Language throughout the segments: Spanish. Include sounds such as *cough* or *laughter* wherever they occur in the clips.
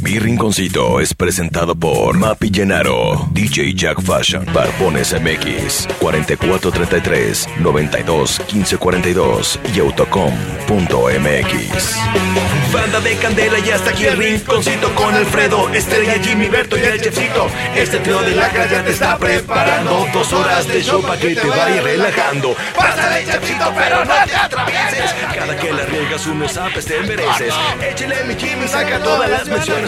Mi Rinconcito es presentado por Mapi Llenaro, DJ Jack Fashion, Barbones MX, 4433 92 1542 y Autocom.mx. Banda de candela y hasta aquí el rinconcito con Alfredo, Estrella, Jimmy, Berto y el chefcito. Este trío de la ya te está preparando dos horas de show para que te vayas relajando. Pásale, chefcito, pero no te atravieses. Cada que la riegas unos apes te mereces. Échale mi Jimmy, saca todas las menciones,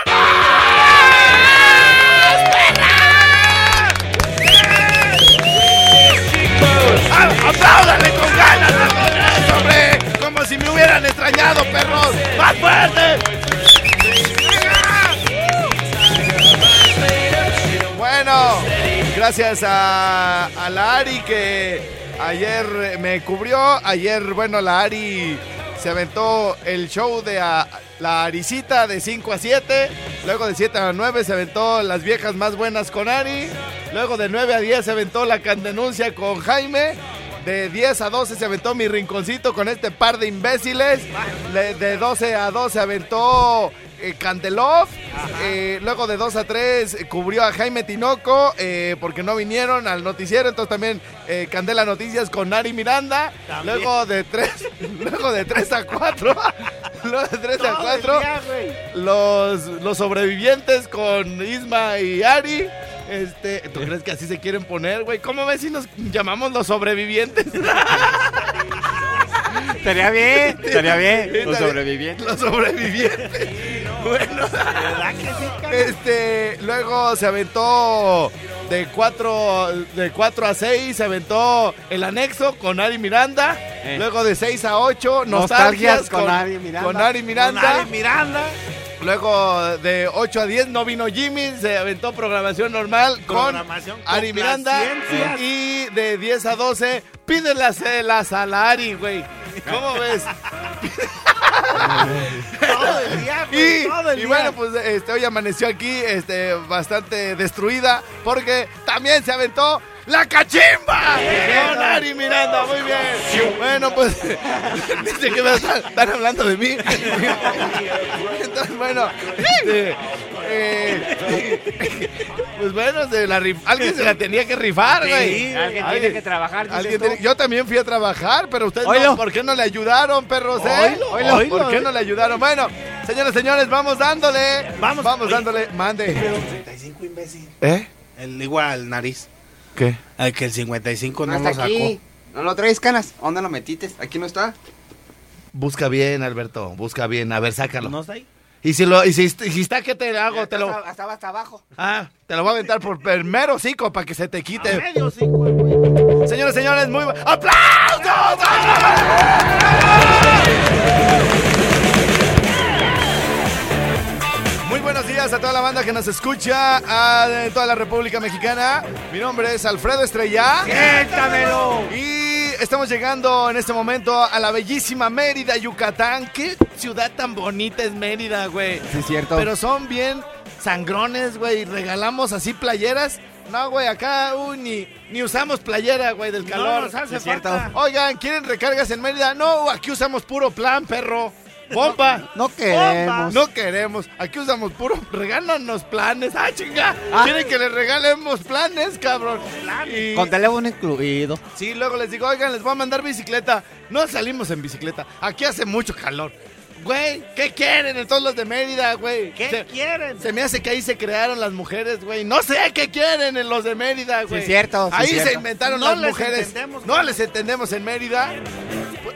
¡Apláudale con ganas, hombre! Como si me hubieran extrañado, perros. ¡Más fuerte! Bueno, gracias a, la Ari que ayer me cubrió. Ayer, bueno, la Ari se aventó el show de la Aricita de 5 a 7. Luego de 7 a 9 se aventó las viejas más buenas con Ari. Luego de 9 a 10 se aventó la candenuncia con Jaime. De 10 a 12 se aventó mi rinconcito con este par de imbéciles. Le- De 12 a 12 aventó eh, Candelov. Eh, luego de 2 a 3 eh, cubrió a Jaime Tinoco eh, porque no vinieron al noticiero. Entonces también eh, Candela Noticias con Nari Miranda. Luego de 3, *laughs* luego de 3 a 4. *laughs* luego de 3 a 4 los, los sobrevivientes con Isma y Ari. Este, ¿Tú crees que así se quieren poner, güey? ¿Cómo ves si nos llamamos los sobrevivientes? Estaría bien, estaría bien. Los sobrevivientes. Los sobrevivientes. *laughs* Bueno, este, luego se aventó de 4 de 4 a 6, se aventó el anexo con Ari Miranda. Eh. Luego de 6 a 8, nostalgias, Nostalgias con Ari Miranda. Con Ari Miranda. Con Ari Miranda. Luego de 8 a 10 no vino Jimmy, se aventó programación normal con Ari Miranda. Y de 10 a 12 pídelas las a la Ari, güey. ¿Cómo ves? Todo el día, güey, Y, todo el y día. bueno, pues este, hoy amaneció aquí este, bastante destruida porque también se aventó la cachimba con Ari Miranda, muy bien. Bueno, pues *laughs* dice que me están, están hablando de mí. *laughs* Entonces, bueno, este, eh, *laughs* pues bueno, se la rif- alguien se la tenía que rifar, güey. alguien tiene que trabajar, alguien tiene- yo también fui a trabajar, pero ustedes no. ¿por qué no le ayudaron, perros? eh? Oílo, oílo, ¿Por oílo, qué no le ayudaron? Bueno, señores, señores, vamos dándole. Vamos. Vamos Oye. dándole. Mande. 55 imbécil. ¿Eh? El igual, nariz. ¿Qué? El que el 55 no, No lo está sacó. aquí. No lo traes canas. ¿A ¿Dónde lo metiste? Aquí no está. Busca bien, Alberto. Busca bien. A ver, sácalo. ¿No está ahí? Y si lo, y si, y si está, ¿qué te hago? Te lo, Estaba, estaba hasta abajo. ah, te lo voy a aventar por primero cinco para que se te quite. Medio cinco, güey. Señores, señores, muy bu- ¡Aplausos! Muy buenos días a toda la banda que nos escucha a de toda la República Mexicana. Mi nombre es Alfredo Estrella. ¡Échamelo! Y estamos llegando en este momento a la bellísima Mérida, Yucatán. Qué ciudad tan bonita es Mérida, güey. Sí, es cierto. Pero son bien sangrones, güey. Regalamos así playeras. No, güey, acá uy, ni, ni usamos playera, güey, del calor. nos hace falta. Oigan, ¿quieren recargas en Mérida? No, aquí usamos puro plan, perro. Bomba. No queremos. No queremos. Aquí usamos puro. Regálanos planes. ¡Ah, chinga! ¿Quieren que les regalemos planes, cabrón? Y- Con teléfono incluido. Sí, luego les digo, oigan, les voy a mandar bicicleta. No salimos en bicicleta. Aquí hace mucho calor. Güey, ¿qué quieren en todos los de Mérida, güey? ¿Qué Se- quieren? Se me hace que ahí se crearon las mujeres, güey. No sé qué quieren en los de Mérida, güey. es cierto, sí Ahí se inventaron No las les mujeres. entendemos, no güey. les entendemos en Mérida.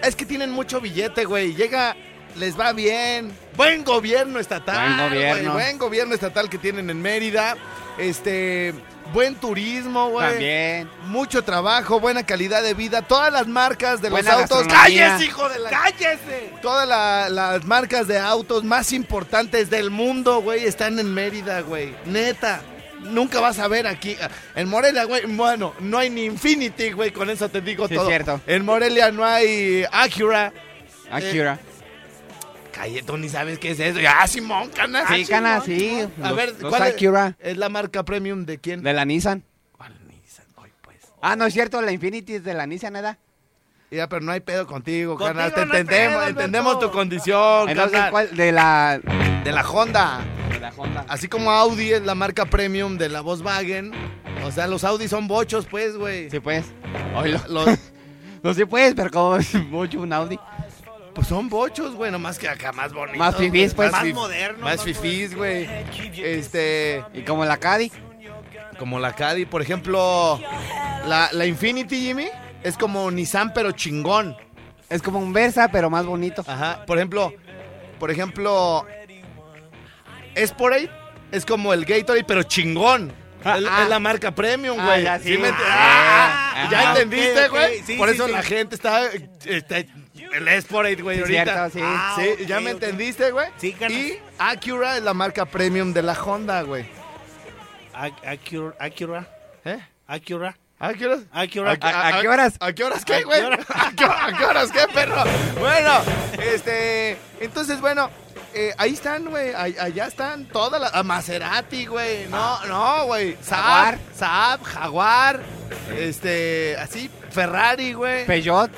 Es que tienen mucho billete, güey. Llega, les va bien. Buen gobierno estatal. Buen gobierno. güey, Buen gobierno estatal que tienen en Mérida. Este. buen turismo, güey. También. Mucho trabajo, buena calidad de vida. Todas las marcas de los autos. ¡Cállese, hijo de la! ¡Cállese! Todas la- las marcas de autos más importantes del mundo, güey, están en Mérida, güey. Neta. Nunca vas a ver aquí. En Morelia, güey, bueno, no hay ni Infinity, güey, con eso te digo Sí, es todo. cierto. En Morelia no hay Acura. Akira. Calle, tú ni sabes qué es eso. Ah, Simón, cana. Sí, cana, sí. A Los- ver, los ¿cuál es- Acura es la marca premium de quién? de la Nissan. ¿Cuál Nissan? Ay, pues. Ah, no es cierto, la Infinity es de la Nissan, ¿verdad? Ya, pero no hay pedo contigo, Contigo carnal. Te no hay entendemos, pedo, Alberto. entendemos tu condición, Entonces. ¿cuál? De la... De la Honda. De la Honda. Así como Audi es la marca premium de la Volkswagen. O sea, los Audi son bochos, pues, güey. Sí, pues. Los, *laughs* No, sí, pues, pero como es mucho un Audi. Pues son bochos, güey, nomás que acá más bonitos. Más fifís, güey, pues. Más fif- moderno. Más fifís, güey. Este, Y como la Caddy. como la Caddy, por ejemplo, la, la Infinity, Jimmy, es como Nissan, pero chingón. Es como un Versa, pero más bonito. Ajá. Por ejemplo, por ejemplo, Sporade es como el Gatorade, pero chingón. Ah, es, ah. es la marca premium, Ah, güey. ya, sí. ¿Sí me ent- Ah, Ah, ah, ¿Ya ah, entendiste, güey? Sí, Por sí, eso sí. la gente está, está el Sporade, güey, Sí, ahorita. cierto, sí. Ah, Sí, ¿ya me entendiste, güey? Sí, carnal. Y Acura es la marca premium de la Honda, güey. Ac- Acura, Acura, ¿Eh? Acura, ¿Acura? Acura. ¿A- a qué horas? ¿A qué horas ¿A qué, qué güey? hora? *laughs* ¿A qué, a qué horas qué, perro? Bueno, este. Entonces, bueno, eh, ahí están, güey. Allá están todas las. a Maserati, güey. No, no, güey. Saab, Jaguar. Saab, Jaguar. Este. Así, Ferrari, güey. Peugeot.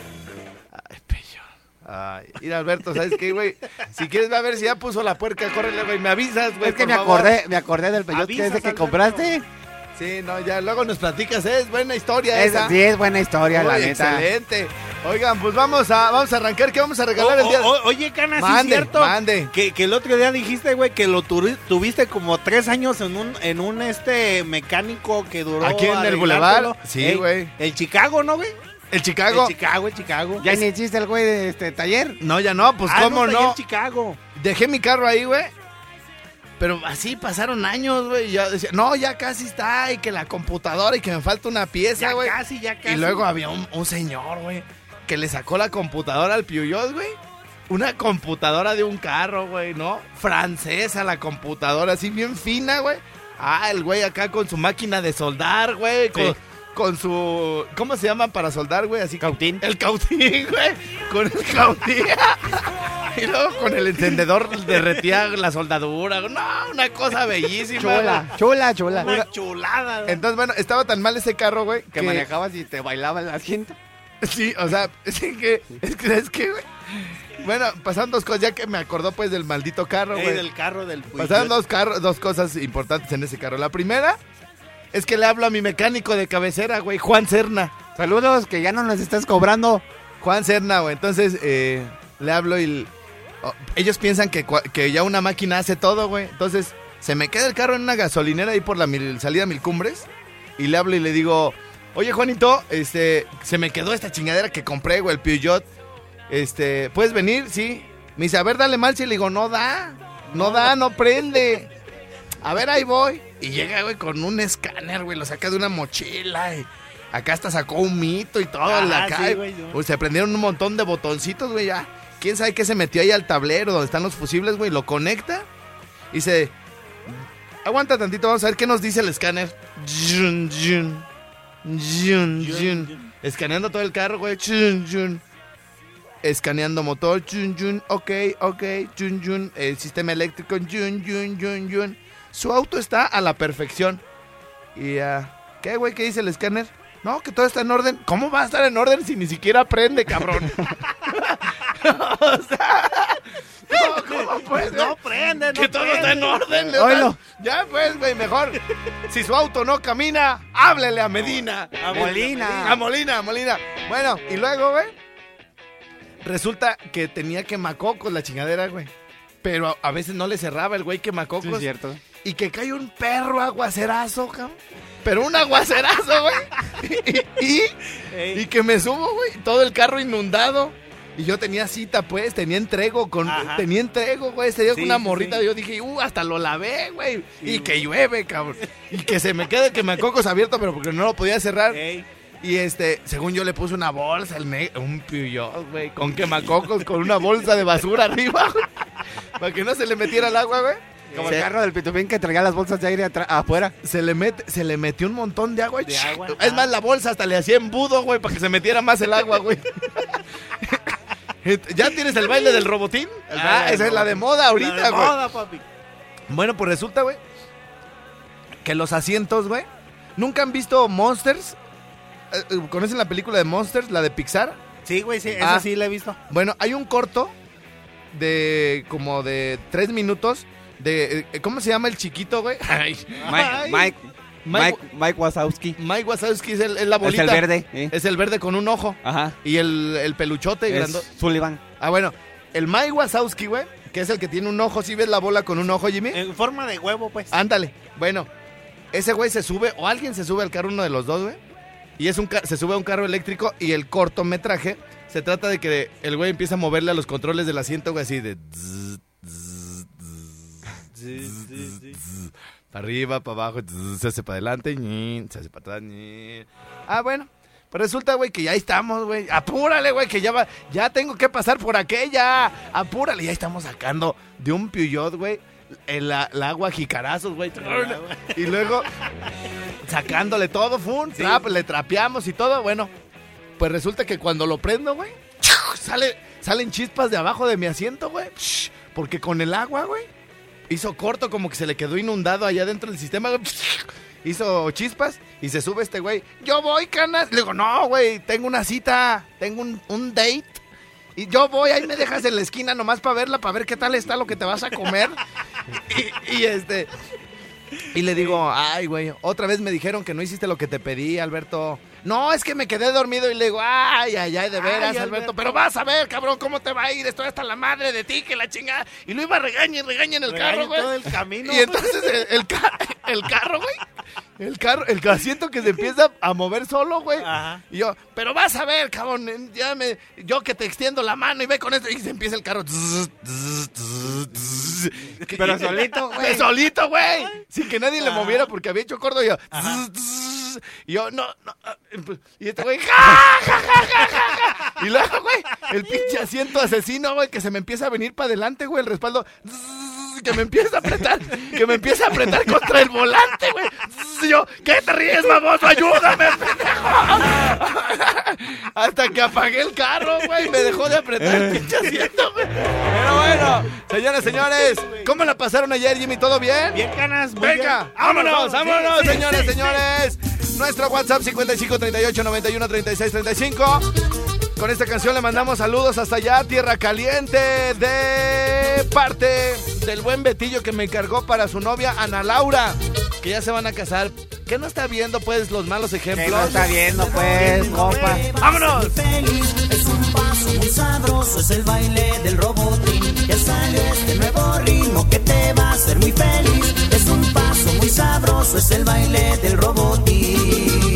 Ay, mira, Alberto, ¿sabes qué, güey? Si quieres, va a ver si ya puso la puerca, córrele, güey. Me avisas, güey. Es que por me favor. acordé, me acordé del Avisas, ese que Alberto. compraste. Sí, no, ya luego nos platicas, ¿eh? es buena historia Es, esa. sí, es buena historia, la Uy, neta. Excelente. Oigan, pues vamos a, vamos a arrancar. ¿Qué vamos a regalar el día? O- oye, Cana, sí es Mande, cierto. mande. Que, que el otro día dijiste, güey, que lo tuviste como tres años en un, en un este mecánico que duró. Aquí en el. Boulevard. Sí, Ey, güey. El Chicago, ¿no, güey? ¿El Chicago? El Chicago, el Chicago. Ya ni existe el güey de este taller. No, ya no, pues Ah, cómo no. Chicago. Dejé mi carro ahí, güey. Pero así pasaron años, güey. y Ya decía, no, ya casi está. Y que la computadora y que me falta una pieza, Ya güey. casi, ya casi. Y luego había un, un señor, güey, que le sacó la computadora al Peugeot, güey. Una computadora de un carro, güey, ¿no? Francesa la computadora, así bien fina, güey. Ah, el güey acá con su máquina de soldar, güey. Con, Sí. Con su... ¿Cómo se llama para soldar, güey? Así Cautín. El cautín, *laughs* güey. Con el cautín. *laughs* y luego con el encendedor derretía la soldadura. No, una cosa bellísima. Chula, güey. chula. Una chulada. güey. Entonces, bueno, estaba tan mal ese carro, güey. que manejabas y te bailaba el asiento. Sí, o sea, *laughs* es que, es que, es que, güey. Bueno, pasaron dos cosas, ya que me acordó pues del maldito carro, Ey, güey. del carro del Pasaron dos, carros, dos cosas importantes en ese carro. La primera es que le hablo a mi mecánico de cabecera, güey, Juan Serna. Saludos, que ya no nos estás cobrando. Juan Serna, güey. Entonces, eh, le hablo y... oh, ellos piensan que, ya una máquina hace todo, güey. Entonces, se me queda el carro en una gasolinera ahí por la mil- salida Mil Cumbres. Y le hablo y le digo, oye, Juanito, este, se me quedó esta chingadera que compré, güey, el Peugeot. Este, ¿puedes venir? Sí. Me dice, a ver, dale marcha. Y le digo, no da. No da, no prende. A ver, ahí voy. Y llega, güey, con un escáner, güey. Lo saca de una mochila. Y acá hasta sacó un mito y todo. Ah, la acá, sí, güey, se prendieron un montón de botoncitos, güey, ya. ¿Quién sabe qué se metió ahí al tablero donde están los fusibles, güey? Lo conecta y dice... Aguanta tantito, vamos a ver qué nos dice el escáner. Yun, yun. Yun, yun. Escaneando todo el carro, güey. Escaneando motor. Ok, ok. El sistema eléctrico. Su auto está a la perfección. Y, ah, ¿qué, güey? ¿Qué dice el escáner? No, que todo está en orden. ¿Cómo va a estar en orden si ni siquiera prende, cabrón? *laughs* *laughs* o sea, no, ¿cómo puede ser? No prende, no Que todo prende. está en orden. das- Ya, pues, güey, mejor. Si su auto no camina, háblele a Medina. A Molina. A Molina, a Molina. Bueno, y luego, güey, resulta que tenía quemacocos la chingadera, güey. Pero a, a veces no le cerraba el güey quemacocos. cierto. Y que cae un perro aguacerazo, cabrón. Pero un aguacerazo, güey. Y, y- que me subo, güey. Todo el carro inundado. Y yo tenía cita, pues, tenía entrego con, Ajá. tenía entrego, güey, con Sí, una morrita, sí. yo dije, uh, hasta lo lavé, güey, Sí, y que llueve, cabrón, y que se me quede que me cocos abierto, pero porque no lo podía cerrar, Ey. y este, según yo le puse una bolsa, el un piyot, güey, con quemacocos, con una bolsa de basura arriba, güey, para que no se le metiera el agua, güey. Como Se- el carro del pitufín que traía las bolsas de aire afuera. se le mete, se le metió un montón de agua. De agua, Es ah. más, la bolsa hasta le hacía embudo, güey, para que se metiera más el agua, güey. *laughs* ¿Ya tienes el baile del robotín? Ah, esa es la de moda La ahorita, de güey. moda, papi. Bueno, pues resulta, güey, que los asientos, güey, ¿nunca han visto Monsters? Eh, eh, ¿Conocen la película de Monsters, la de Pixar? Sí, güey, sí, esa Ah. sí la he visto. Bueno, hay un corto de como de tres minutos de... eh, ¿Cómo se llama el chiquito, güey? *laughs* Ay. Mike, Mike, Mike, Mike Wazowski. Mike Wazowski es, el- es la Es bolita. el verde. ¿eh? Es el verde con un ojo. Ajá. Y el, el peluchote Es. Sullivan. Ah, bueno. El Mike Wazowski, güey, que es el que tiene un ojo. ¿Sí ves la bola con un ojo, Jimmy? En forma de huevo, pues. Ándale. Bueno, ese güey se sube, o alguien se sube al carro, uno de los dos, güey. Y es un se sube a un carro eléctrico y el cortometraje se trata de que el güey empieza a moverle a los controles del asiento, güey, así de... Para arriba, para abajo, se hace para adelante, se hace para atrás. Ah, bueno. Pues resulta, güey, que ya estamos, güey. Apúrale, güey, que ya va, ya tengo que pasar por aquella. Apúrale, ya estamos sacando de un Peugeot, güey, el, agua jicarazos, güey. Y luego sacándole todo, fun, trap, le trapeamos y todo. Bueno, pues resulta que cuando lo prendo, güey, sale, salen chispas de abajo de mi asiento, güey. Porque con el agua, güey, hizo corto como que se le quedó inundado allá dentro del sistema. *laughs* Hizo chispas y se sube este güey. Yo voy, canas. Le digo, no, güey, tengo una cita, tengo un, un date. Y yo voy, ahí me dejas en la esquina nomás para verla, para ver qué tal está lo que te vas a comer. *laughs* y, y este... Y le digo, ay, güey, otra vez me dijeron que no hiciste lo que te pedí, Alberto. No, es que me quedé dormido y le digo, ay, ay, ay, de veras, Ay, Alberto. Alberto. Pero vas a ver, cabrón, cómo te va a ir. Estoy hasta la madre de ti, que la chingada. Y lo iba a regañar y regaña en el carro, güey. todo el camino. Y entonces el, el, ca- *laughs* el carro, güey. El carro, el asiento que se empieza a mover solo, güey. Ajá. Y yo, pero vas a ver, cabrón, ya me, yo que te extiendo la mano y ve con esto. Y se empieza el carro. Pero solito, güey. Solito, güey. Sin que nadie le moviera porque había hecho corto. Y yo, y yo, no, no. ah, pues, Y este güey, ja, ja, ja, ja. Y luego, güey, el pinche asiento asesino, güey, que se me empieza a venir para adelante, güey, el respaldo. zzz, Que me empieza a apretar, que me empieza a apretar contra el volante, güey. Y yo, ¿qué te ríes, baboso? Ayúdame, pendejo. Hasta que apagué el carro, güey, me dejó de apretar el pinche asiento, güey. Pero bueno, señoras, señores, ¿cómo la pasaron ayer, Jimmy? ¿Todo bien? Bien, canas. muy Venga, bien. vámonos, vámonos, sí, señores, sí, señores. Nuestro WhatsApp 55 38 91 36 35. Con esta canción le mandamos saludos hasta allá, Tierra Caliente, de parte del buen Betillo que me encargó para su novia Ana Laura, que ya se van a casar. ¿Qué no está viendo, pues, los malos Que ejemplos? no está viendo, pues, compa. ¡Vámonos! Es un paso muy sabroso, es el baile del robotín Que sale este nuevo ritmo que te va a hacer muy feliz Es un paso muy sabroso, es el baile del robotín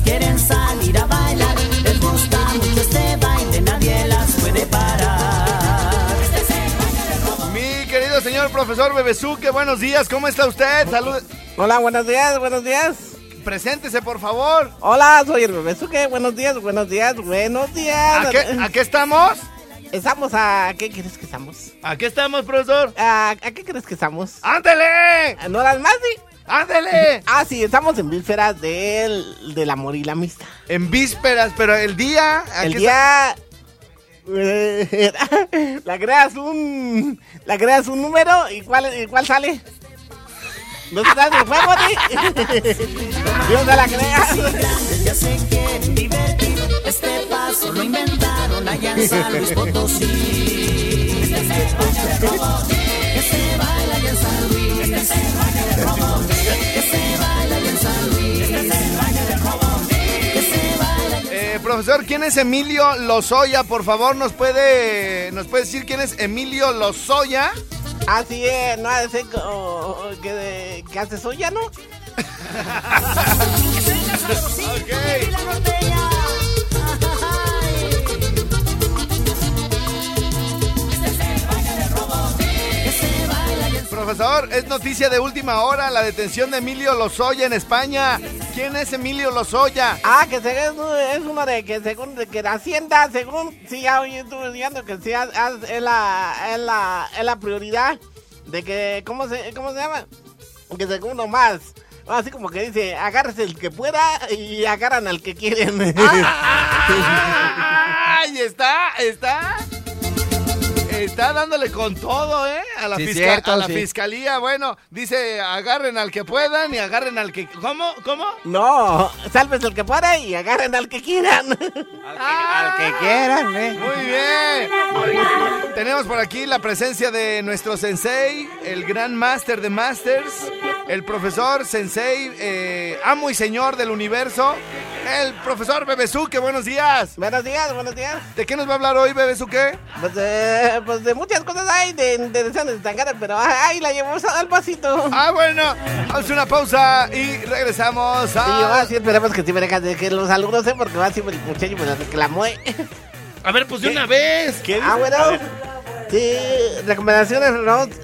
quieren salir a bailar. Les gusta mucho este baile, nadie las puede parar. Este es el baile del robo. Mi querido señor profesor Bebesuque, buenos días, ¿cómo está usted? Salud. Hola, buenos días, buenos días. Preséntese, por favor. Hola, soy el Bebesuque. Buenos días, buenos días, buenos días. ¿A qué, a qué estamos? Estamos a... ¿Qué crees que estamos? ¿A qué estamos, profesor? ¿A, a qué crees que estamos? ¡Ándele! ¿A ¿No las más, sí? ¡Ándele! Ah, sí, estamos en vísperas del, del amor y la amistad. En vísperas, pero el día. ¿a El día... *laughs* la creas un... La creas un número y cuál, y cuál sale. ¿No te das el juego? Dios te la creas. *laughs* Ya se quieren divertir. Este paso lo inventaron allá en San Luis Potosí. Este. Que se baila allá en San Luis. Este es el eh, profesor, ¿quién es Emilio Lozoya? Por favor, ¿nos puede, ¿nos puede decir quién es Emilio Lozoya? Así es, no hace ser que, de, que hace soya, ¿no? *laughs* ok. Profesor, es noticia de última hora la detención de Emilio Lozoya en España. ¿Quién es Emilio Lozoya? Ah, que se, es, es uno de que según de que la Hacienda, según, sí, ya hoy estuve estudiando que haz- es, la, es, la, es la prioridad de que, ¿cómo se, cómo se llama? Que según nomás, así como que dice, agárrese el que pueda y agarran al que quieren. *laughs* ¡Ay, está! ¿Está? Está dándole con todo, ¿eh? A la, Sí, fisca- cierto, a la sí. fiscalía. Bueno, dice, agarren al que puedan y agarren al que... ¿Cómo? ¿Cómo? no, sálvese el que pueda y agarren al que quieran. Al que quieran, eh. Muy bien. Tenemos por aquí la presencia de nuestro sensei, el gran máster de masters, el profesor sensei, eh, amo y señor del universo, el profesor Bebesuque. Buenos días. buenos días, buenos días. ¿De qué nos va a hablar hoy, Bebesuque? Pues, eh, pues de muchas cosas hay de, de deseos de Tangana, pero ahí la llevamos al pasito. Ah, bueno, vamos a una pausa y regresamos Y yo a... así esperemos que sí me dejas de que los alumnos, ¿eh? Porque va así el muchacho me lo reclamó, ¿eh? A ver, pues de una vez. ¿Qué Ah, bueno. A Sí, recomendaciones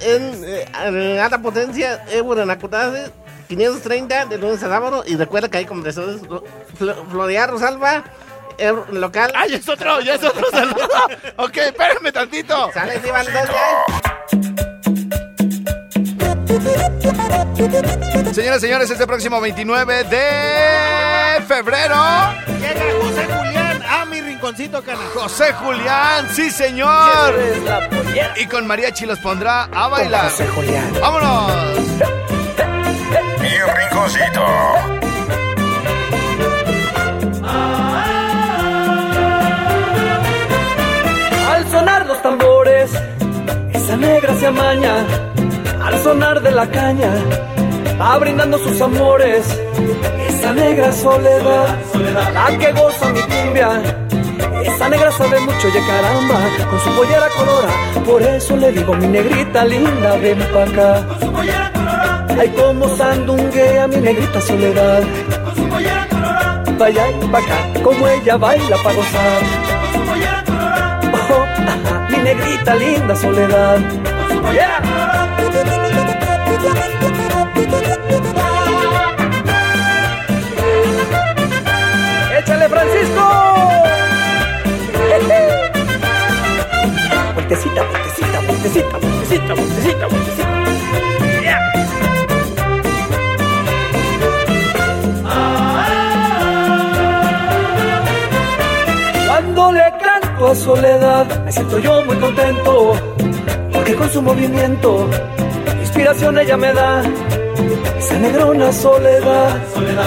en, eh, en alta potencia, Euro en Acutase, 530 de lunes a sábado. Y recuerda que hay Flo- Florear Rosalba, Euro local. ¡Ay, es otro! ¡Ya es otro saludo! *laughs* ok, espérame tantito. Sale, sí, van. Señoras y señores, este próximo 29 de febrero... Llega José Julián a mi rinconcito, cana. José Julián, sí señor. Y con mariachi los pondrá a bailar. José Julián. ¡Vámonos! Al sonar los tambores, esa negra se amaña. Al sonar de la caña, va brindando sus amores. Esa negra soledad, la que goza mi cumbia. Esa negra sabe mucho, ya caramba, con su pollera colora. Por eso le digo, mi negrita linda, ven pa' acá. Ay, como sandunguea mi negrita soledad. Vaya y pa' acá, como ella baila pa' gozar. Oh, ajá, mi negrita linda soledad. Yeah. ¡Échale, Francisco! Vueltecita, vueltecita, vueltecita, vueltecita, vueltecita, vueltecita. A Soledad, me siento yo muy contento, porque con su movimiento, inspiración ella me da. Esa negrona soledad,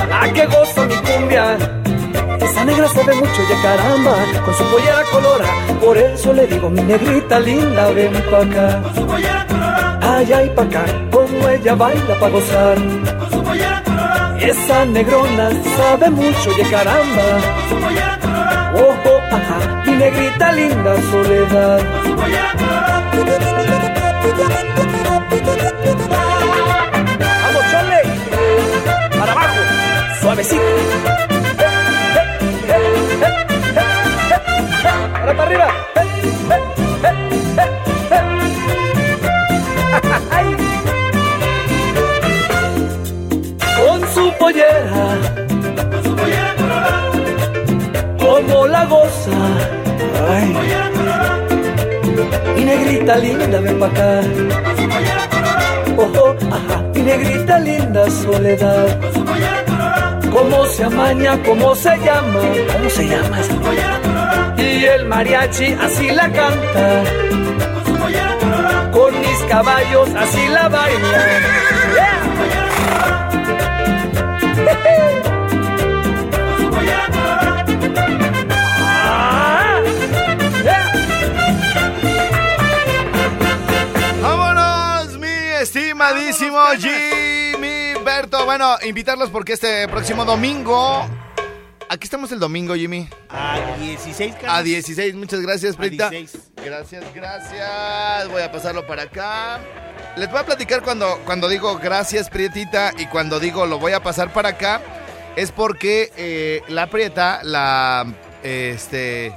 la que goza mi cumbia. Esa negra sabe mucho ya caramba, con su pollera colora. Por eso le digo, mi negrita linda, ven pa' acá. Allá y pa' acá, como ella baila pa' gozar. Esa negrona sabe mucho ya caramba. Ojo, ajá, mi negrita linda soledad. Vamos, chole. Para abajo, suavecito. Para arriba. Ay. Con su pollera. Como la goza. Ay. Mi negrita linda, ven pa' acá. Ojo, ajá, mi negrita linda soledad. ¿Cómo se amaña? ¿Cómo se llama? ¿Cómo se llama? Y el mariachi así la canta. Con mis caballos así la bailan. Ah, estimadísimo Jimmy Berto! Bueno, invitarlos porque este próximo domingo aquí estamos el domingo, Jimmy. A 16 canas. A 16, muchas gracias, A Prieta. 16. Gracias, gracias. Voy a pasarlo para acá. Les voy a platicar cuando, cuando digo gracias, Prietita, y cuando digo lo voy a pasar para acá, es porque eh, la Prieta, la, este,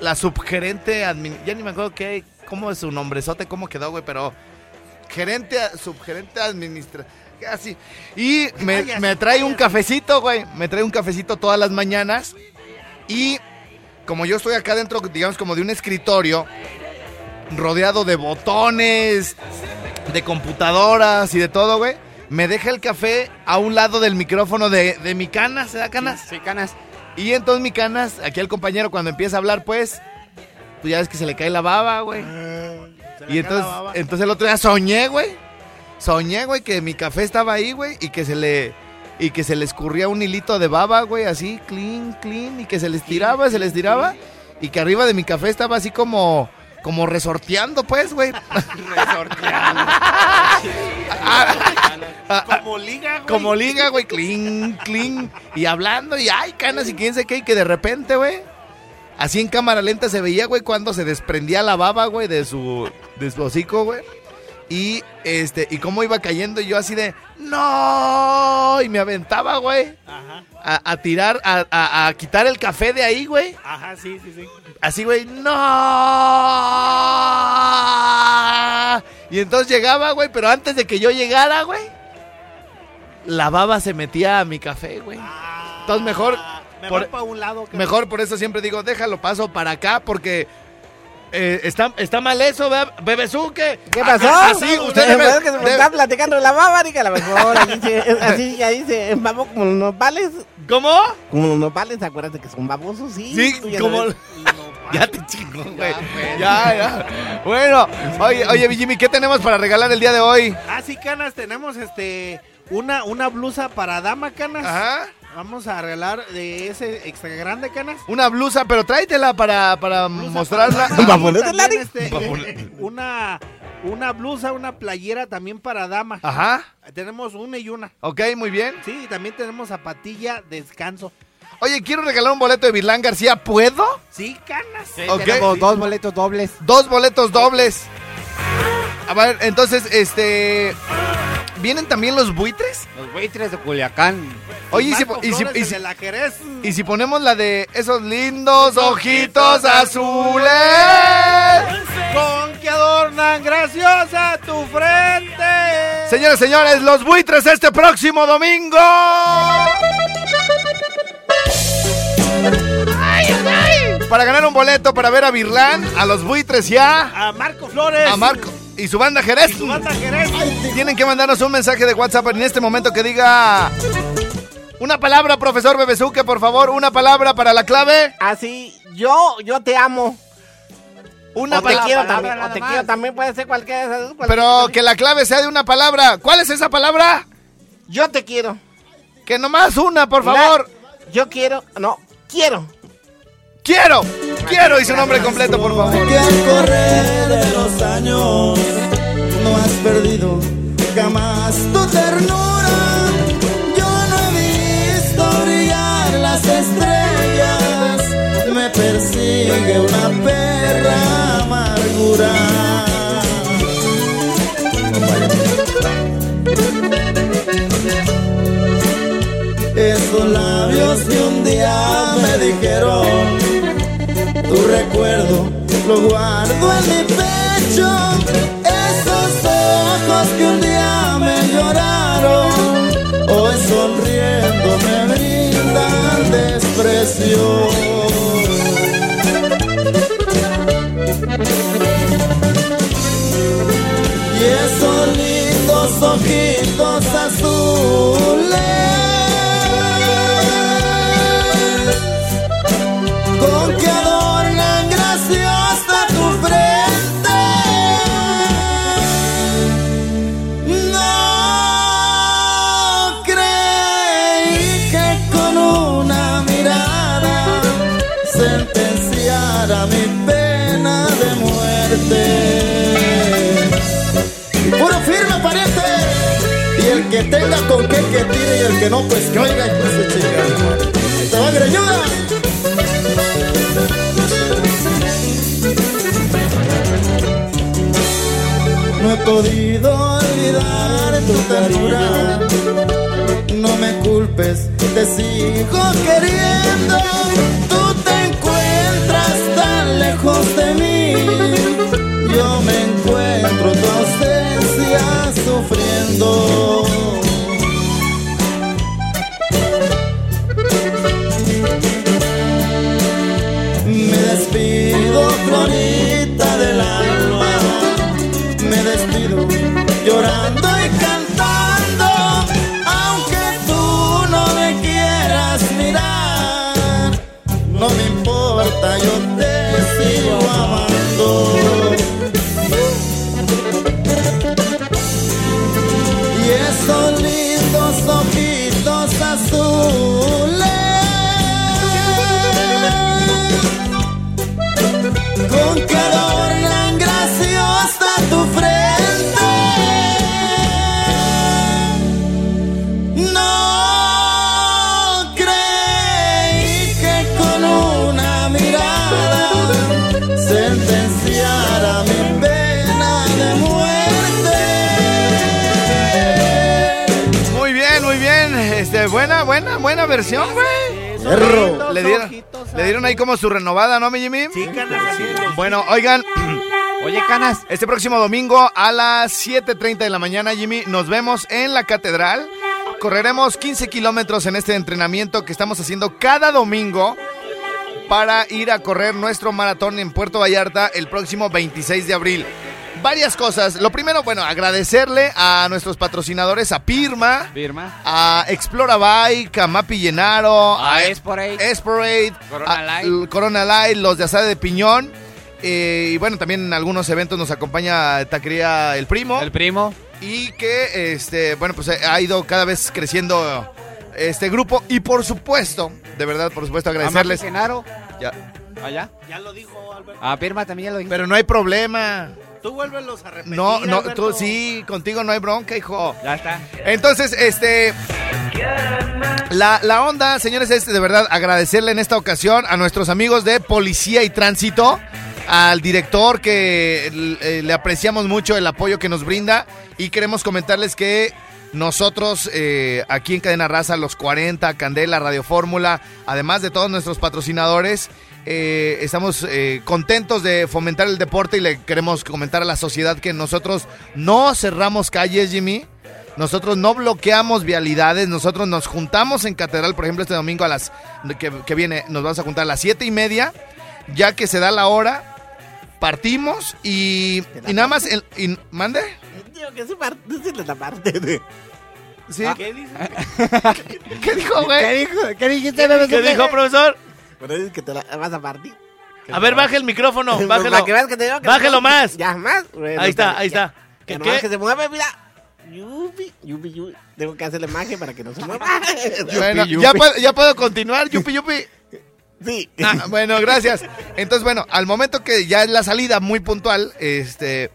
la subgerente, admin- ya ni me acuerdo qué, cómo es su nombrezote, cómo quedó, güey, pero gerente, subgerente administra, así. Y me, me trae un cafecito, güey, me trae un cafecito todas las mañanas y como yo estoy acá dentro, digamos, como de un escritorio, rodeado de botones, de computadoras y de todo, güey, me deja el café a un lado del micrófono de, de mi canas, ¿se da canas? Sí, canas. Y entonces mi canas, aquí el compañero cuando empieza a hablar, pues, pues ya ves que se le cae la baba, güey. Y entonces, entonces el otro día soñé, güey. Soñé, güey, que mi café estaba ahí, güey, y que se le y que se le escurría un hilito de baba, güey, así, clean, clean, y que se le estiraba, se le estiraba, y que arriba de mi café estaba así como como resorteando, pues, güey. *laughs* Como liga, güey. Como liga, güey, clean, clean. Y hablando, y ay, canas, y quién sé qué, y que de repente, güey. Así en cámara lenta se veía, güey, cuando se desprendía la baba, güey, de su, de su hocico, güey. Y este, y cómo iba cayendo, y yo así de, ¡No! Y me aventaba, güey. Ajá. A, a tirar, a, a- a quitar el café de ahí, güey. Ajá, sí, sí, sí. Así, güey, ¡No! Y entonces llegaba, güey, pero antes de que yo llegara, güey, la baba se metía a mi café, güey. Entonces mejor, Me por- voy para un lado. que- mejor por eso siempre digo, déjalo, paso para acá, porque eh, está, está mal eso. Bebezuque. ¿Qué pasó? Así, usted debe- pues, que se me debe- está platicando de la baba, que a lo mejor así, así ahí se babó como los nopales. ¿Cómo? Como los nopales, acuérdate que son babosos, sí. Sí, como... *laughs* Ya te chingo, güey. Ya, ya. Bueno, oye, oye, Jimmy, ¿qué tenemos para regalar el día de hoy? Ah, sí, canas, tenemos este una, una blusa para dama, canas. Ajá. Vamos a regalar de ese extra grande, canas. Una blusa, pero tráetela para, para mostrarla. *laughs* para ponértela, este, *laughs* una, una blusa, una playera también para dama. Ajá. Tenemos una y una. Ok, muy bien. Sí, y también tenemos zapatilla descanso. Oye, quiero regalar un boleto de Virlán García. ¿Puedo? Sí, canas. Ok. Tenemos dos boletos dobles. Dos boletos dobles. A ver, entonces, este. ¿Vienen también los buitres? Los buitres de Culiacán. Oye, ¿y si, y si- y si- de la Jerez. y si ponemos la de esos lindos ojitos azules? Con que adornan graciosa tu frente. Señores, señores, los buitres este próximo domingo. Para ganar un boleto para ver a Virlán, a los buitres ya, A Marco Flores. a Marco y su banda Jerez. Tu banda Jerez. Tienen que mandarnos un mensaje de WhatsApp en este momento que diga una palabra, profesor Bebezuque, por favor, una palabra para la clave. Así, yo, yo te amo. Una o te palabra. quiero también. O te más. quiero también, puede ser cualquiera de esas. Pero que la clave sea de una palabra. ¿Cuál es esa palabra? Yo te quiero. Que nomás una, por La- favor. Yo quiero, no, quiero. Quiero, quiero y su nombre completo, por favor. Que al correr de los años no has perdido jamás tu ternura. Yo no he visto brillar las estrellas, me persigue una perra amargura. Esos labios que un día me dijeron tu recuerdo lo guardo en mi pecho. Esos ojos que un día me lloraron, hoy sonriendo me brindan desprecio. Y esos lindos ojitos azules mi pena de muerte. Puro firme pariente. Y el que tenga con qué que tire y el que no, pues que oiga y pues se chinga. te va. No he podido olvidar tu ternura. No me culpes, te sigo queriendo. Versión, güey. Perro. Le dieron, le dieron ahí como su renovada, ¿no, mi Jimmy? Sí, canas, sí. Bueno, oigan, *clears throat* Oye, Canas, este próximo domingo a las 7.30 de la mañana, Jimmy, nos vemos en la catedral. Correremos 15 kilómetros en este entrenamiento que estamos haciendo cada domingo para ir a correr nuestro maratón en Puerto Vallarta el próximo 26 de abril. Varias cosas. Lo primero, bueno, agradecerle a nuestros patrocinadores, a Pirma, firma. a Explora Bike, a Mapi Llenaro, A Esporade. Esporade, Corona a- Light. l- Corona Light, los de Asada de Piñón. eh, y bueno, también en algunos eventos nos acompaña Taquería El Primo. El primo. y que, este, bueno, pues ha ido cada vez creciendo este grupo. Y por supuesto, de verdad, por supuesto, agradecerles. A Mapi Genaro. Ya. Allá. Ya lo dijo Alberto. A firma también ya lo dije. Pero no hay problema. Tú vuélvelos a repetir. No, no, Alberto. tú sí, contigo no hay bronca, hijo. Ya está. Entonces, este. La, la onda, señores, es de verdad agradecerle en esta ocasión a nuestros amigos de Policía y Tránsito, al director que eh, le apreciamos mucho el apoyo que nos brinda y queremos comentarles que nosotros eh, aquí en Cadena Raza, los 40, Candela, Radio Fórmula, además de todos nuestros patrocinadores, eh, estamos eh, contentos de fomentar el deporte y le queremos comentar a la sociedad que nosotros no cerramos calles, Jimmy. Nosotros no bloqueamos vialidades, nosotros nos juntamos en Catedral, por ejemplo, este domingo a las que, que viene, nos vamos a juntar a las siete y media, ya que se da la hora, partimos y, y nada más, el, y- ¿mande? Digo que sí, parte, sí, la parte de... ¿Sí? ¿Qué *laughs* dijo, güey? ¿Qué dijo? ¿Qué dijiste? ¿Qué dijo, profesor? Pero es que te la vas a partir. A ver, baje el micrófono, *laughs* bájelo. Para que veas que te digo que Bájelo te- más. Ya, más. Bueno, Ahí está, ya, ahí está. Que ¿Qué, nomás qué? que se mueve, mira. Yupi, yupi, yupi. Tengo que hacerle magia para que no se mueva. *laughs* Bueno, ya puedo, ya puedo continuar, yupi, yupi. Sí. Ah, bueno, gracias. Entonces, bueno, al momento que ya es la salida muy puntual, este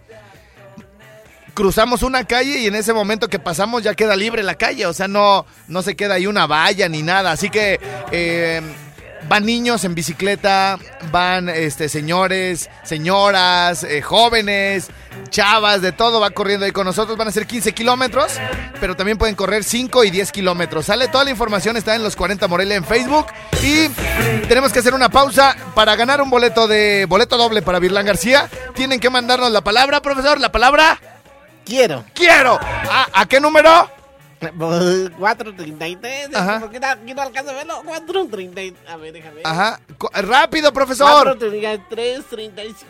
cruzamos una calle y en ese momento que pasamos ya queda libre la calle, o sea, no, no se queda ahí una valla ni nada, así que eh, van niños en bicicleta, van este señores, señoras, eh, jóvenes, chavas, de todo va corriendo ahí con nosotros, van a ser 15 kilómetros, pero también pueden correr 5 y 10 kilómetros. Sale toda la información, está en los 40 Morelia en Facebook y tenemos que hacer una pausa para ganar un boleto de boleto doble para Virlán García. Tienen que mandarnos la palabra, profesor, la palabra Quiero. quiero. ¿A, a qué número? 433. Ajá. ¿Por qué no, aquí no alcanzo a verlo? 433. A ver, déjame. Ajá, Co- rápido, profesor. 433, 35.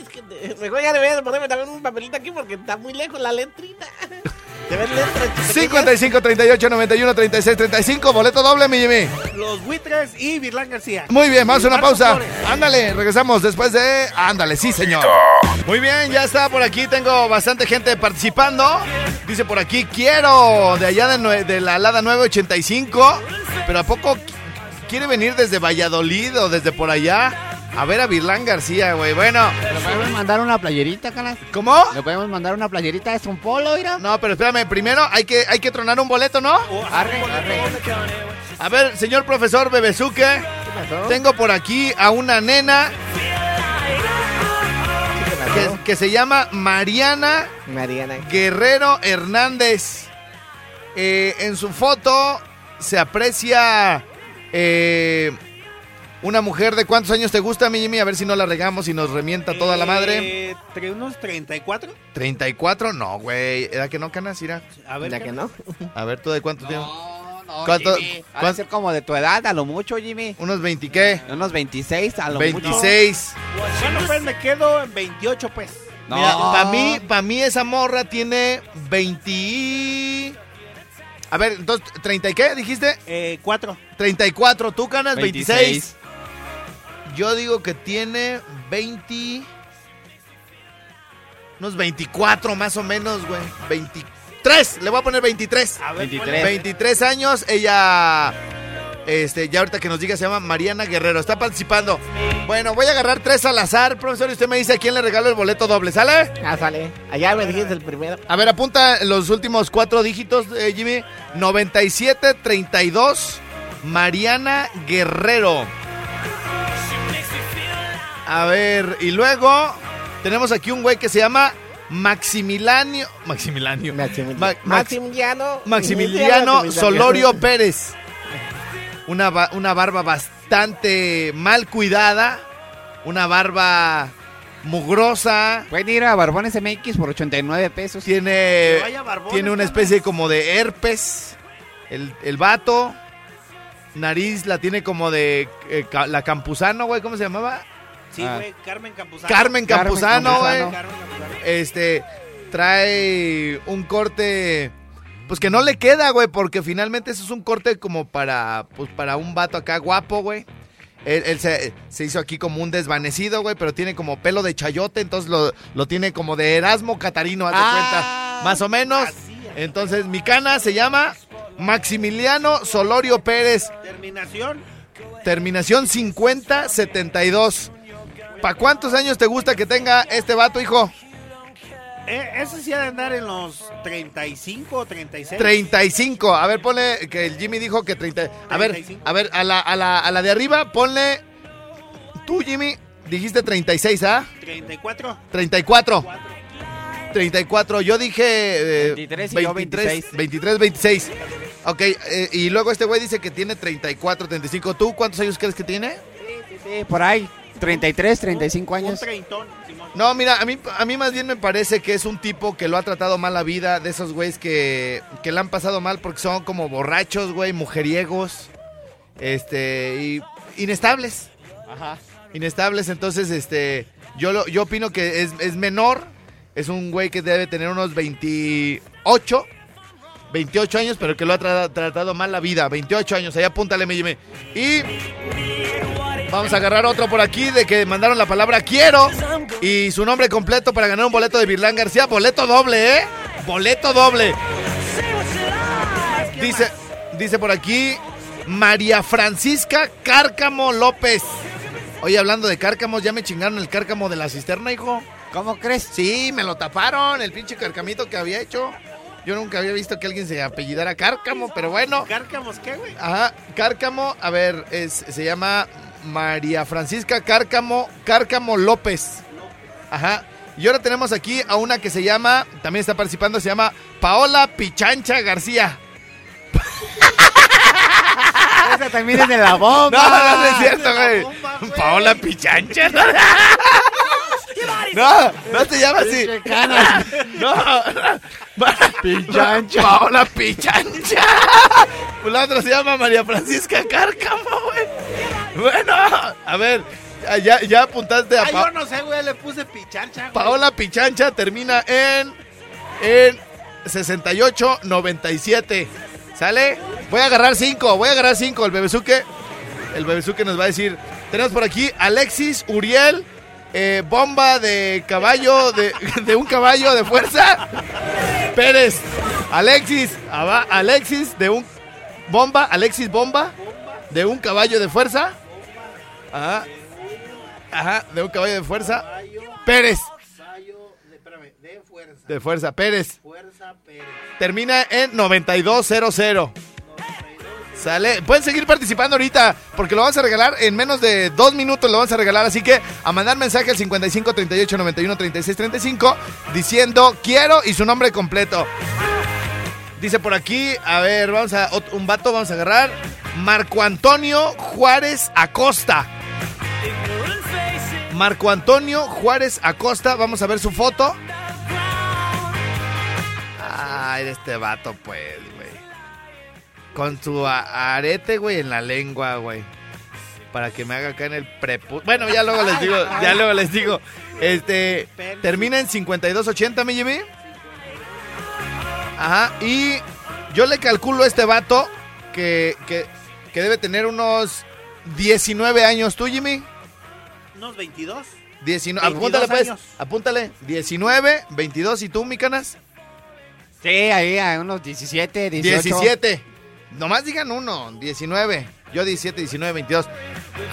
Es que te- mejor ya le voy a ponerme también un papelito aquí porque está muy lejos la letrita. *laughs* ¿Te ves letras pequeñas? 55 38 91 36 35, boleto doble, mi Jimmy. Los buitres y Virlán García. Muy bien, vamos a una pausa. Flores. Ándale, regresamos después de. Ándale, sí, señor. Muy bien, ya está por aquí. Tengo bastante gente participando. Dice por aquí, quiero de allá de, de la Alada 985. Pero ¿a poco qui- quiere venir desde Valladolid o desde por allá? A ver a Virlán García, güey. Bueno, ¿Le podemos mandar una playerita, canas? ¿cómo? ¿Le podemos mandar una playerita? ¿Es un polo, mira? No, pero espérame, primero hay que, hay que tronar un boleto, ¿no? Arre, arre. A ver, señor profesor Bebesuque, tengo por aquí a una nena que, que se llama Mariana Mariana. Guerrero Hernández. Eh, en su foto se aprecia eh, una mujer de cuántos años te gusta, mi Jimmy, a ver si no la regamos y nos remienta toda la madre. Eh, ¿Entre unos 34? ¿34? No, güey. ¿Era que no, Canas? Mira. A ver, ¿Ya ¿qué? que no? A ver, ¿tú de cuánto tienes? No, no, ¿Cuánto- Jimmy. Ha de cuán- ser como de tu edad, a lo mucho, Jimmy. ¿Unos 20 qué? Unos 26, a lo mucho. 26. Bueno, pues me quedo en 28, pues. No. Mira, para mí, para mí esa morra tiene 20... A ver, entonces, ¿30 y qué dijiste? Eh, 4. 34, tú ganas 26. 26. Yo digo que tiene 20... Unos 24 más o menos, güey. 23, le voy a poner 23. A ver, 23. 23 años, ella... Este, ya ahorita que nos diga, se llama Mariana Guerrero. Está participando. Bueno, voy a agarrar tres al azar, profesor, y usted me dice a quién le regalo el boleto doble, ¿sale? Ah, sale. Allá me dijiste el primero. A ver, apunta los últimos cuatro dígitos, eh, Jimmy. 9732, Mariana Guerrero. A ver, y luego tenemos aquí un güey que se llama Maximiliano. Maximiliano. Maximiliano. Ma- Max- Maximiliano. Maximiliano Solorio Pérez. Una, ba- una barba bastante mal cuidada. Una barba mugrosa. Pueden ir a Barbones MX por 89 pesos. Tiene, barbones, tiene una especie como de herpes. El, el vato. Nariz la tiene como de eh, ca- la Campuzano, güey. ¿Cómo se llamaba? Sí, Ah. güey, Carmen Campuzano. Carmen Campuzano, güey. Este trae un corte pues que no le queda, güey, porque finalmente eso es un corte como para pues para un vato acá guapo, güey. Él, él se, se hizo aquí como un desvanecido, güey, pero tiene como pelo de chayote, entonces lo, lo tiene como de Erasmo Catarino, haz de Ah, cuenta. Más o menos. Entonces, mi cana se llama Maximiliano Solorio Pérez, Terminación. terminación 5072. ¿Para cuántos años te gusta que tenga este vato, hijo? Eh, ese sí ha de andar en los 35 o 36. 35. A ver, ponle que el Jimmy dijo que 30. A ver, 35. a ver, a la, a la, a la de arriba, ponle. Tú, Jimmy, dijiste 36, ¿ah? 34. 34. 34. Yo dije. eh, 23 y yo 26. 23, 26. Ok, eh, y luego este güey dice que tiene 34, 35. ¿Tú cuántos años crees que tiene? Sí, por ahí. 33, 35 Un años. treintón, Simón. No, mira, a mí, a mí más bien me parece que es un tipo que lo ha tratado mal la vida, de esos güeyes que, que le han pasado mal porque son como borrachos, güey, mujeriegos, este, y inestables. Ajá. Inestables, entonces, este, yo, lo, yo opino que es, es menor, es un güey que debe tener unos 28, 28 años, pero que lo ha tra- tratado mal la vida, 28 años, ahí apúntale, me. Y vamos a agarrar otro por aquí de que mandaron la palabra quiero y su nombre completo para ganar un boleto de Virlán García, boleto doble, ¿eh? Boleto doble. Dice, dice por aquí María Francisca Cárcamo López. Oye, hablando de cárcamos, ya me chingaron el cárcamo de la cisterna, hijo. ¿Cómo crees? Sí, me lo taparon, el pinche carcamito que había hecho. Yo nunca había visto que alguien se apellidara Cárcamo, pero bueno. ¿Cárcamos qué, güey? Ajá, Cárcamo, a ver, es, se llama María Francisca Cárcamo, Cárcamo López. Ajá. Y ahora tenemos aquí a una que se llama, también está participando, se llama Paola Pichancha García. Esa también es de la bomba. No, no, no es cierto, güey. Paola Pichancha. *laughs* No, no se llama así. *laughs* No. Pichancha. Paola Pichancha. *laughs* La otra se llama María Francisca Cárcamo, güey. *laughs* Bueno, a ver, ya, ya apuntaste a Ah, yo no sé, güey, le puse pichancha. güey. Paola Pichancha, termina en, en 68-97. ¿Sale? Voy a agarrar cinco, voy a agarrar cinco. El bebezuque, el bebezuque nos va a decir. Tenemos por aquí Alexis Uriel, eh, bomba de caballo, de, *laughs* de un caballo de fuerza. Pérez, Alexis, aba- Alexis de un bomba, Alexis bomba de un caballo de fuerza. Ajá. Ajá, de un caballo de fuerza. Pérez. De, fuerza. De fuerza, Pérez. Fuerza Pérez. Termina en 9200. Sale. Pueden seguir participando ahorita porque lo vamos a regalar en menos de dos minutos. Lo vamos a regalar. Así que a mandar mensaje al 55 38 91 36 35 diciendo quiero y su nombre completo. Dice por aquí, a ver, vamos a un vato, vamos a agarrar. Marco Antonio Juárez Acosta. Marco Antonio Juárez Acosta, vamos a ver su foto. Ay, de este vato, pues, güey. Con su arete, güey, en la lengua, güey. Para que me haga acá en el prepu... Bueno, ya luego les digo, ya luego les digo. Este, termina en 5280, mi Jimmy. Ajá, y yo le calculo a este vato que, que, que debe tener unos 19 años. ¿Tú, Jimmy? Unos 22. 19, 22 apúntale, pues. años. Apúntale. 19, 22. ¿Y tú, mi canas? Sí, ahí a unos 17, 18. 17. Nomás digan uno. 19. Yo 17, 19, 22.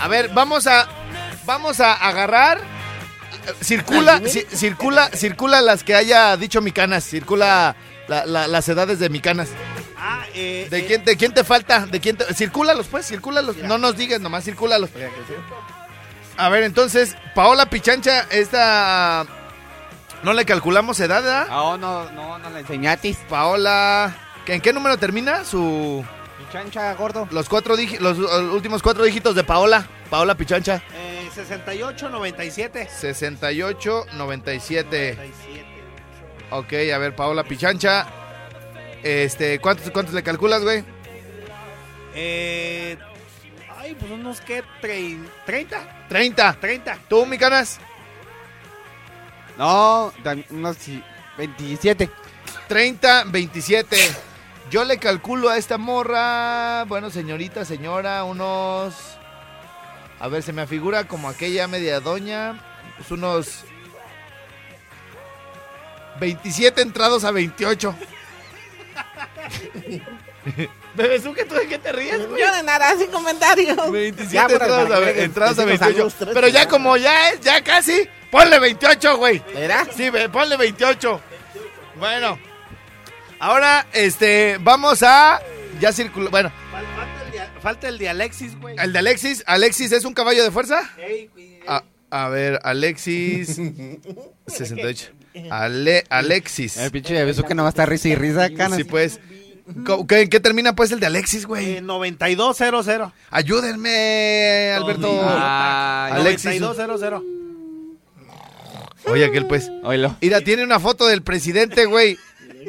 A ver, vamos a. Vamos a agarrar. Circula, ci- circula, circula las que haya dicho mi canas. Circula la- la- las edades de mi canas. Ah, eh, ¿De eh, quién, ¿De quién te falta? ¿De quién te... Circúlalos, pues, circúlalos. No nos digas, nomás circúlalos. A ver, entonces, Paola Pichancha, esta... No le calculamos edad, ¿verdad? No, no, no, no la enseñatis. Paola... ¿que- ¿En qué número termina su... Pichancha, gordo. Los cuatro los últimos cuatro dígitos de Paola? Paola Pichancha. eh, 68, 97. 68, 97. Ok, a ver, Paola Pichancha. Este, ¿cuántos, cuántos le calculas, güey? Eh, pues unos que 30. 30. 30. ¿Tú, mi canas? No, unos sí, 27. 30, 27. Yo le calculo a esta morra, bueno, señorita, señora, unos... A ver, se me afigura como aquella media doña, pues unos... 27 entrados a 28. *laughs* Bebes, ¿tú qué, tú de qué te ríes, güey? Yo de nada, sin comentarios. *laughs* 27 Ya, pero entrados, a, entrados a decimos 28. saludos tres, Pero ya como ya es, ya casi, ponle 28, güey. ¿Verdad? Sí, ponle 28. Bueno, ahora, este, vamos a, ya circuló, bueno, Falta el, de, falta el de Alexis, güey. el de Alexis, Alexis es un caballo de fuerza. Ey, güey, A, a ver, Alexis, *laughs* 68. Ale, Alexis. El pinche beso que no va a estar risa y risa, canas. Sí, pues. ¿Qué, qué termina pues el de Alexis, güey? eh, 9200. Ayúdenme, Alberto. Ay, Alexis. 9200. Oye, aquel pues. Oílo. Mira, tiene una foto del presidente, güey.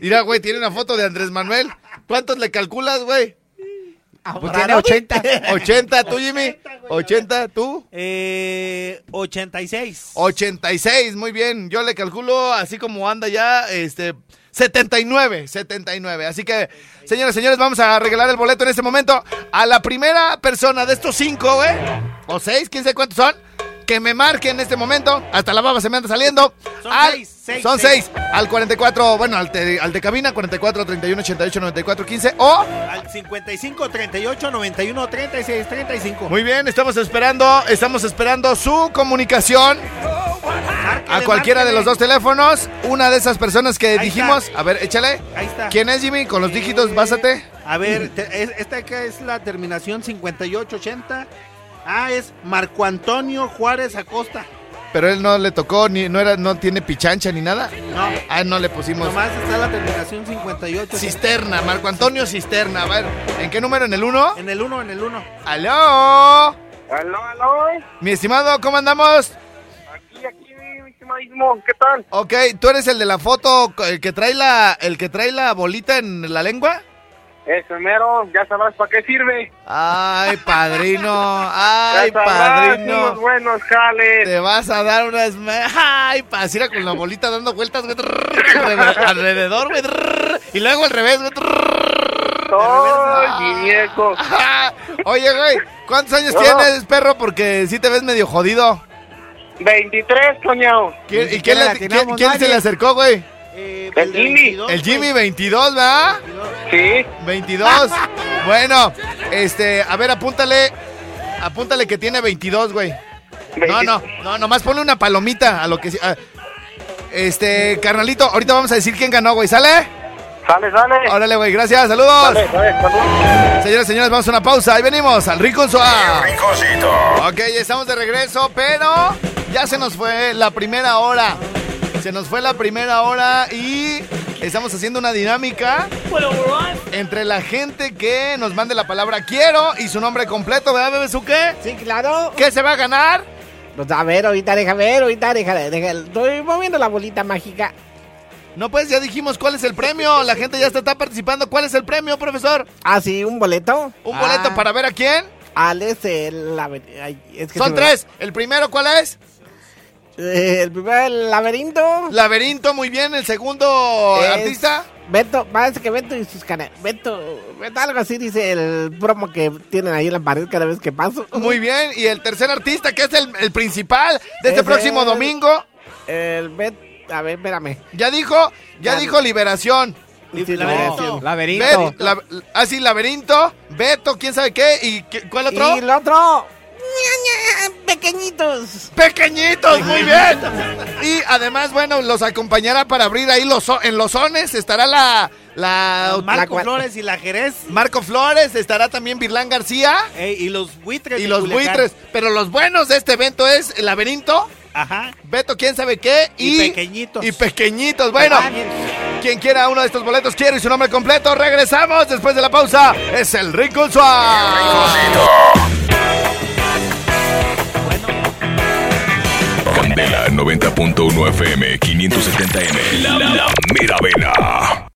Mira, güey, tiene una foto de Andrés Manuel. ¿Cuántos le calculas, güey? Pues tiene 80. 80, tú, Jimmy. 80, tú. Eh, 86. 86, muy bien. Yo le calculo así como anda ya, este, 79, 79. Así que, señores, señores, vamos a regalar el boleto en este momento a la primera persona de estos cinco, güey. O seis, quién sabe cuántos son. Que me marque en este momento. Hasta la baba se me anda saliendo. Son Al- seis, seis, Son seis. seis. Al 44, bueno, al de, al de cabina, 44, 31, 88, 94, 15. O Al 55 38 91 36 35. Muy bien, estamos esperando, estamos esperando su comunicación a cualquiera de los dos teléfonos. Una de esas personas que Ahí dijimos, está. a ver, échale. Ahí está. ¿Quién es Jimmy? Con los dígitos, básate. A ver, te- es- esta acá es la terminación 5880. Ah, es Marco Antonio Juárez Acosta. Pero él no le tocó, ni no era, no tiene pichancha ni nada. No, Ah, no le pusimos. nomás está la terminación 58. Cisterna, Marco Antonio Cisterna. A ver, ¿en qué número? ¿En el 1? En el 1, en el 1. ¡Aló! Aló, aló. Mi estimado, ¿cómo andamos? Aquí, aquí, mi estimadísimo. ¿Qué tal? Ok, ¿tú eres el de la foto, el que trae la, el que trae la bolita en la lengua? Ese mero, ya sabrás para qué sirve. Ay, padrino, *laughs* ay, ya sabrás, padrino. unos buenos jales. Te vas a dar unas... Ay, pasira con la bolita dando vueltas, güey. Alrededor, güey. Y luego al revés, güey. Ay, muñeco. *laughs* Oye, güey, ¿cuántos años No. tienes, perro? Porque sí te ves medio jodido. 23, coño. ¿Quién- ¿Y quién, le- la quién- quién se le acercó, güey? Eh, El de Jimmy. 22, El Jimmy, güey. 22, ¿verdad? Sí. 22. *laughs* Bueno, este, a ver, apúntale. Apúntale que tiene 22, güey. No, no, no, nomás ponle una palomita a lo que... ah, Este, carnalito, ahorita vamos a decir quién ganó, güey, ¿sale? Sale, sale. Órale, güey, gracias, saludos. Sale, sale, saludos. Señoras y señores, vamos a una pausa. Ahí venimos al Rincón Suá. Ok, ya estamos de regreso, pero ya se nos fue la primera hora. Se nos fue la primera hora y estamos haciendo una dinámica entre la gente que nos mande la palabra quiero y su nombre completo, ¿verdad, Bebesuque? Sí, claro. ¿Qué se va a ganar? Pues a ver, ahorita deja ver, ahorita deja, deja- Estoy moviendo la bolita mágica. No, pues ya dijimos cuál es el premio. La gente ya está, está participando. ¿Cuál es el premio, profesor? Ah, sí, un boleto. ¿Un boleto Ah, para ver a quién? Alex, el laberinto. Es que Son tres. ¿El primero cuál es? Eh, el primer el laberinto. Laberinto, muy bien. ¿El segundo Es artista? Beto, parece que Beto y sus canas. Beto, Beto, algo así dice el promo que tienen ahí en la pared cada vez que paso. Muy bien. ¿Y el tercer artista, que es el, el principal de este Es próximo el- domingo? El Bet. A ver, espérame. Ya dijo, ya dijo Liberación. Sí, Laberinto. Laberinto. Bet- la- ah, sí, Laberinto, Beto, quién sabe qué. ¿Y qué- cuál otro? Y el otro. Pequeñitos. Pequeñitos, muy bien. Y además, bueno, los acompañará para abrir ahí los en los sones. Estará la, la Marco cua- Flores y la Jerez. Marco Flores, estará también Virlán García Ey, y los buitres. y los Culiacán. buitres. Pero los buenos de este evento es el laberinto, Ajá. Beto, quién sabe qué. Y Y, pequeñitos. Y pequeñitos. Bueno, quien quiera uno de estos boletos, quiero y su nombre completo. Regresamos después de la pausa. Es el Rincón Suave. Candela 90.1 FM 570M. La, la Miravena.